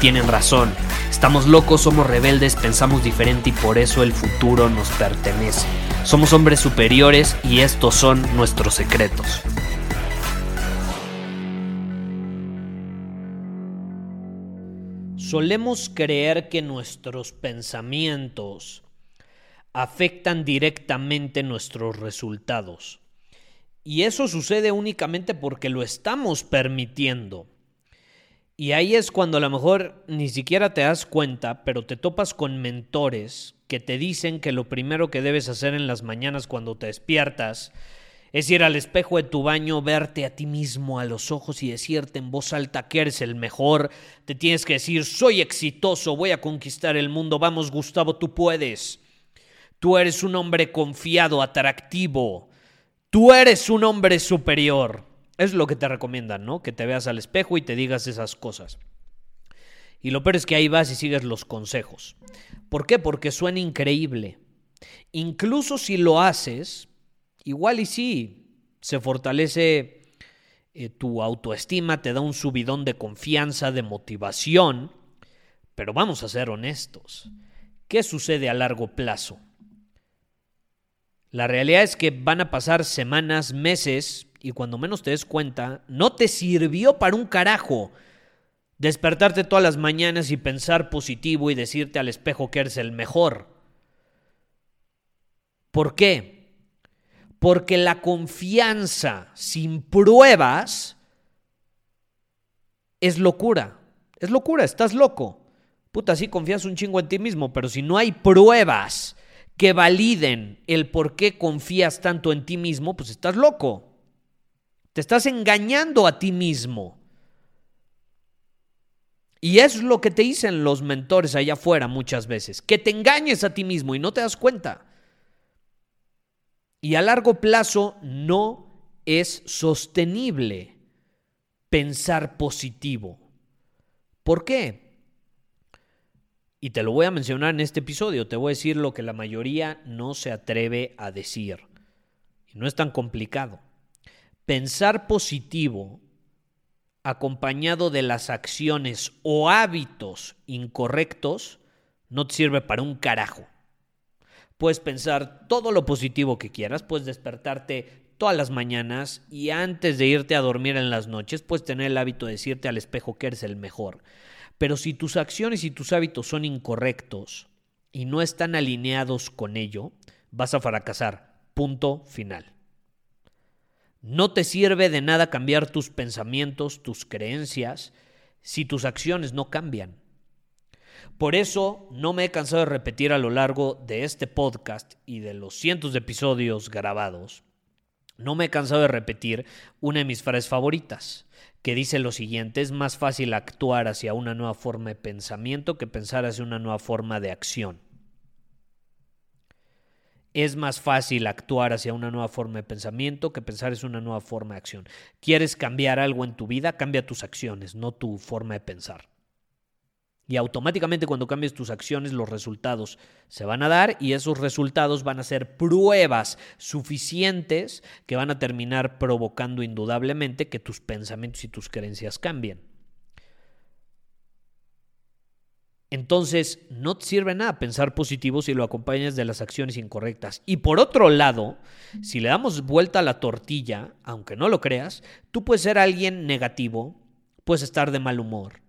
tienen razón. Estamos locos, somos rebeldes, pensamos diferente y por eso el futuro nos pertenece. Somos hombres superiores y estos son nuestros secretos. Solemos creer que nuestros pensamientos afectan directamente nuestros resultados. Y eso sucede únicamente porque lo estamos permitiendo. Y ahí es cuando a lo mejor ni siquiera te das cuenta, pero te topas con mentores que te dicen que lo primero que debes hacer en las mañanas cuando te despiertas es ir al espejo de tu baño, verte a ti mismo a los ojos y decirte en voz alta que eres el mejor. Te tienes que decir, soy exitoso, voy a conquistar el mundo. Vamos, Gustavo, tú puedes. Tú eres un hombre confiado, atractivo. Tú eres un hombre superior. Es lo que te recomiendan, ¿no? Que te veas al espejo y te digas esas cosas. Y lo peor es que ahí vas y sigues los consejos. ¿Por qué? Porque suena increíble. Incluso si lo haces, igual y sí, se fortalece eh, tu autoestima, te da un subidón de confianza, de motivación. Pero vamos a ser honestos. ¿Qué sucede a largo plazo? La realidad es que van a pasar semanas, meses, y cuando menos te des cuenta, no te sirvió para un carajo despertarte todas las mañanas y pensar positivo y decirte al espejo que eres el mejor. ¿Por qué? Porque la confianza sin pruebas es locura. Es locura, estás loco. Puta, sí confías un chingo en ti mismo, pero si no hay pruebas que validen el por qué confías tanto en ti mismo, pues estás loco. Estás engañando a ti mismo. Y es lo que te dicen los mentores allá afuera muchas veces, que te engañes a ti mismo y no te das cuenta. Y a largo plazo no es sostenible pensar positivo. ¿Por qué? Y te lo voy a mencionar en este episodio, te voy a decir lo que la mayoría no se atreve a decir. Y no es tan complicado pensar positivo acompañado de las acciones o hábitos incorrectos no te sirve para un carajo. Puedes pensar todo lo positivo que quieras, puedes despertarte todas las mañanas y antes de irte a dormir en las noches, puedes tener el hábito de decirte al espejo que eres el mejor. Pero si tus acciones y tus hábitos son incorrectos y no están alineados con ello, vas a fracasar. Punto final. No te sirve de nada cambiar tus pensamientos, tus creencias, si tus acciones no cambian. Por eso no me he cansado de repetir a lo largo de este podcast y de los cientos de episodios grabados, no me he cansado de repetir una de mis frases favoritas, que dice lo siguiente, es más fácil actuar hacia una nueva forma de pensamiento que pensar hacia una nueva forma de acción es más fácil actuar hacia una nueva forma de pensamiento que pensar es una nueva forma de acción. ¿Quieres cambiar algo en tu vida? Cambia tus acciones, no tu forma de pensar. Y automáticamente cuando cambies tus acciones los resultados se van a dar y esos resultados van a ser pruebas suficientes que van a terminar provocando indudablemente que tus pensamientos y tus creencias cambien. Entonces, no te sirve nada pensar positivo si lo acompañas de las acciones incorrectas. Y por otro lado, si le damos vuelta a la tortilla, aunque no lo creas, tú puedes ser alguien negativo, puedes estar de mal humor,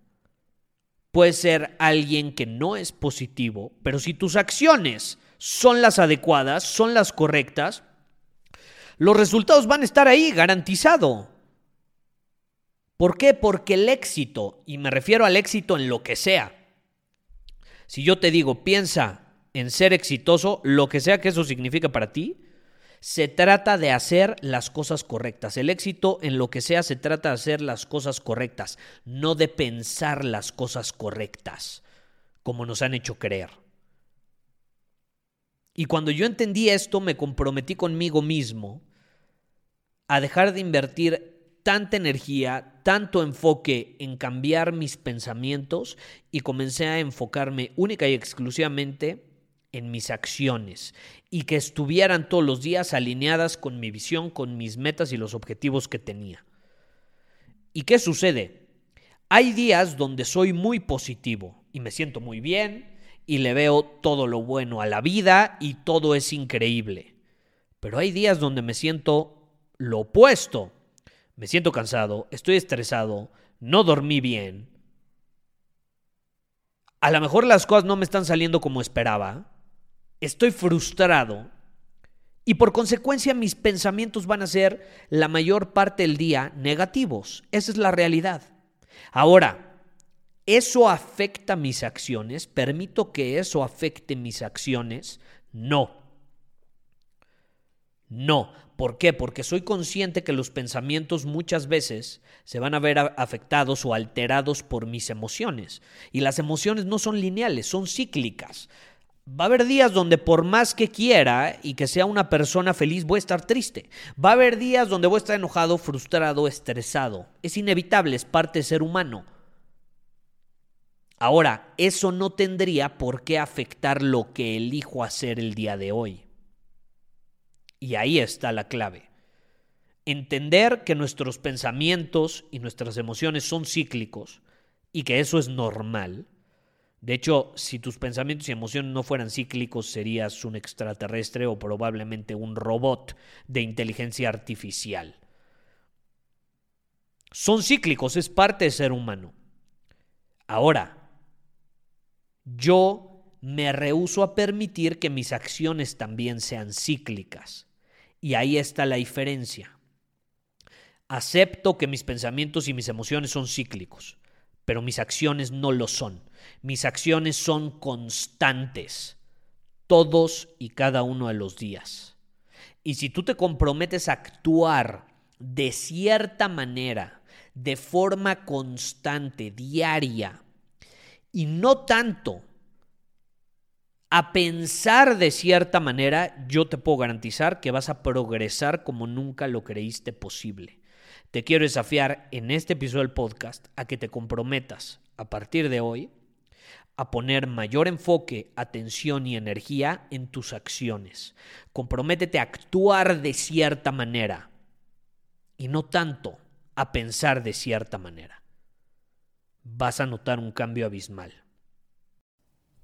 puedes ser alguien que no es positivo, pero si tus acciones son las adecuadas, son las correctas, los resultados van a estar ahí, garantizado. ¿Por qué? Porque el éxito, y me refiero al éxito en lo que sea, si yo te digo, piensa en ser exitoso, lo que sea que eso signifique para ti, se trata de hacer las cosas correctas. El éxito en lo que sea se trata de hacer las cosas correctas, no de pensar las cosas correctas, como nos han hecho creer. Y cuando yo entendí esto, me comprometí conmigo mismo a dejar de invertir tanta energía, tanto enfoque en cambiar mis pensamientos y comencé a enfocarme única y exclusivamente en mis acciones y que estuvieran todos los días alineadas con mi visión, con mis metas y los objetivos que tenía. ¿Y qué sucede? Hay días donde soy muy positivo y me siento muy bien y le veo todo lo bueno a la vida y todo es increíble. Pero hay días donde me siento lo opuesto. Me siento cansado, estoy estresado, no dormí bien. A lo mejor las cosas no me están saliendo como esperaba estoy frustrado y por consecuencia mis pensamientos van a ser la mayor parte del día negativos. Esa es la realidad. Ahora, ¿eso afecta mis acciones? ¿Permito que eso afecte mis acciones? No. No. ¿Por qué? Porque soy consciente que los pensamientos muchas veces se van a ver afectados o alterados por mis emociones. Y las emociones no son lineales, son cíclicas. Va a haber días donde por más que quiera y que sea una persona feliz, voy a estar triste. Va a haber días donde voy a estar enojado, frustrado, estresado. Es inevitable, es parte de ser humano. Ahora, eso no tendría por qué afectar lo que elijo hacer el día de hoy. Y ahí está la clave. Entender que nuestros pensamientos y nuestras emociones son cíclicos y que eso es normal de hecho, si tus pensamientos y emociones no fueran cíclicos, serías un extraterrestre o probablemente un robot de inteligencia artificial. Son cíclicos, es parte de ser humano. Ahora, yo me rehúso a permitir que mis acciones también sean cíclicas. Y ahí está la diferencia. Acepto que mis pensamientos y mis emociones son cíclicos, pero mis acciones no lo son. Mis acciones son constantes, todos y cada uno de los días. Y si tú te comprometes a actuar de cierta manera, de forma constante, diaria, y no tanto a pensar de cierta manera, yo te puedo garantizar que vas a progresar como nunca lo creíste posible. Te quiero desafiar en este episodio del podcast a que te comprometas a partir de hoy a poner mayor enfoque, atención y energía en tus acciones. Comprométete a actuar de cierta manera y no tanto a pensar de cierta manera. Vas a notar un cambio abismal.